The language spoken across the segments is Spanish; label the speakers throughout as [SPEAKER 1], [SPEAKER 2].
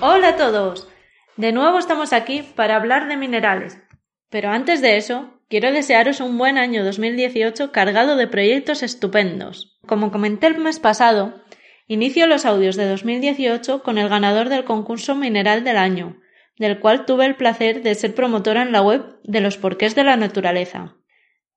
[SPEAKER 1] Hola a todos. De nuevo estamos aquí para hablar de minerales. Pero antes de eso, quiero desearos un buen año 2018 cargado de proyectos estupendos. Como comenté el mes pasado, inicio los audios de 2018 con el ganador del concurso Mineral del Año, del cual tuve el placer de ser promotora en la web de los porqués de la naturaleza.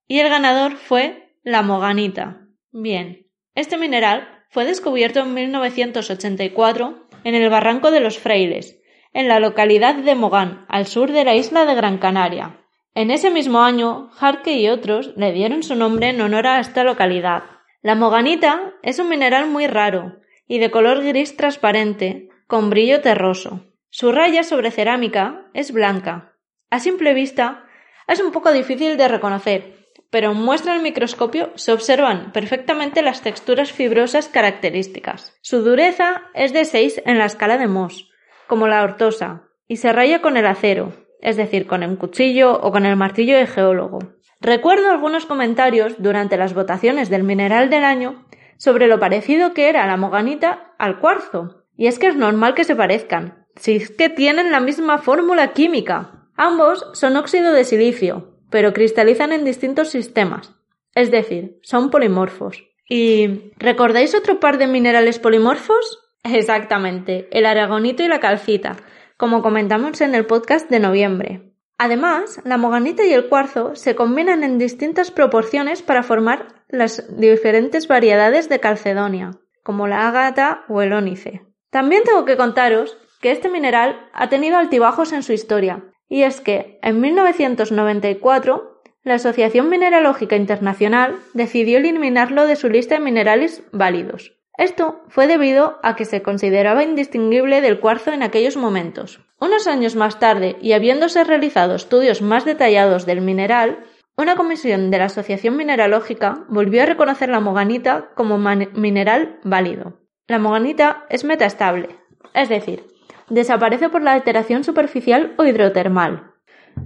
[SPEAKER 1] Y el ganador fue la moganita. Bien, este mineral fue descubierto en 1984 en el Barranco de los Frailes, en la localidad de Mogán, al sur de la isla de Gran Canaria. En ese mismo año, Jarque y otros le dieron su nombre en honor a esta localidad. La moganita es un mineral muy raro y de color gris transparente, con brillo terroso. Su raya sobre cerámica es blanca. A simple vista es un poco difícil de reconocer, pero en muestra al microscopio se observan perfectamente las texturas fibrosas características. Su dureza es de 6 en la escala de Mohs, como la ortosa, y se raya con el acero, es decir, con el cuchillo o con el martillo de geólogo. Recuerdo algunos comentarios durante las votaciones del mineral del año sobre lo parecido que era la moganita al cuarzo. Y es que es normal que se parezcan, si es que tienen la misma fórmula química. Ambos son óxido de silicio, pero cristalizan en distintos sistemas, es decir, son polimorfos. ¿Y recordáis otro par de minerales polimorfos? Exactamente, el aragonito y la calcita, como comentamos en el podcast de noviembre. Además, la moganita y el cuarzo se combinan en distintas proporciones para formar las diferentes variedades de calcedonia, como la ágata o el ónice. También tengo que contaros que este mineral ha tenido altibajos en su historia, y es que en 1994 la Asociación Mineralógica Internacional decidió eliminarlo de su lista de minerales válidos. Esto fue debido a que se consideraba indistinguible del cuarzo en aquellos momentos. Unos años más tarde, y habiéndose realizado estudios más detallados del mineral, una comisión de la Asociación Mineralógica volvió a reconocer la moganita como mineral válido. La moganita es metastable, es decir, desaparece por la alteración superficial o hidrotermal.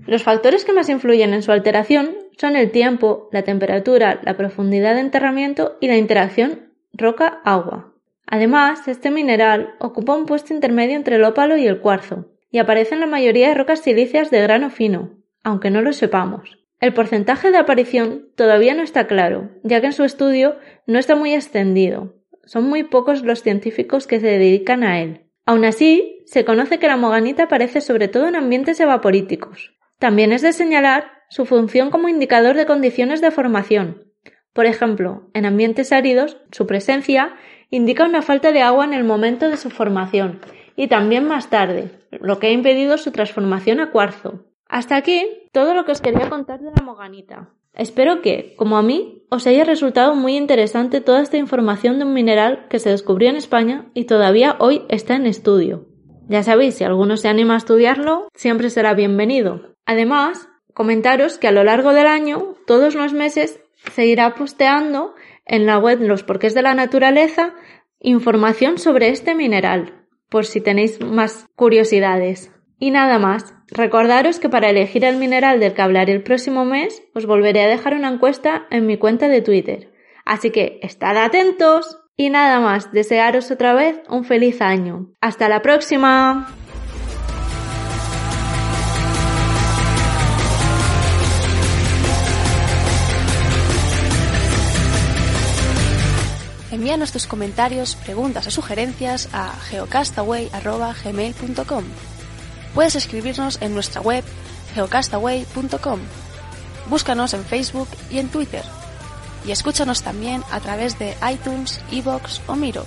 [SPEAKER 1] Los factores que más influyen en su alteración son el tiempo, la temperatura, la profundidad de enterramiento y la interacción roca-agua. Además, este mineral ocupa un puesto intermedio entre el ópalo y el cuarzo, y aparece en la mayoría de rocas silíceas de grano fino, aunque no lo sepamos. El porcentaje de aparición todavía no está claro, ya que en su estudio no está muy extendido. Son muy pocos los científicos que se dedican a él. Aun así, se conoce que la moganita aparece sobre todo en ambientes evaporíticos. También es de señalar su función como indicador de condiciones de formación. Por ejemplo, en ambientes áridos, su presencia indica una falta de agua en el momento de su formación y también más tarde, lo que ha impedido su transformación a cuarzo. Hasta aquí todo lo que os quería contar de la moganita. Espero que, como a mí, os haya resultado muy interesante toda esta información de un mineral que se descubrió en España y todavía hoy está en estudio. Ya sabéis, si alguno se anima a estudiarlo, siempre será bienvenido. Además, comentaros que a lo largo del año, todos los meses, se irá posteando en la web Los Porqués de la Naturaleza información sobre este mineral, por si tenéis más curiosidades. Y nada más. Recordaros que para elegir el mineral del que hablaré el próximo mes os volveré a dejar una encuesta en mi cuenta de Twitter. Así que estad atentos. Y nada más, desearos otra vez un feliz año. Hasta la próxima.
[SPEAKER 2] Envíanos tus comentarios, preguntas o sugerencias a geocastaway.gmail.com Puedes escribirnos en nuestra web geocastaway.com. Búscanos en Facebook y en Twitter. Y escúchanos también a través de iTunes, Evox o Miro.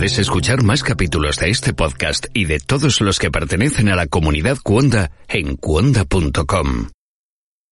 [SPEAKER 3] Puedes escuchar más capítulos de este podcast y de todos los que pertenecen a la comunidad Cuonda en cuonda.com.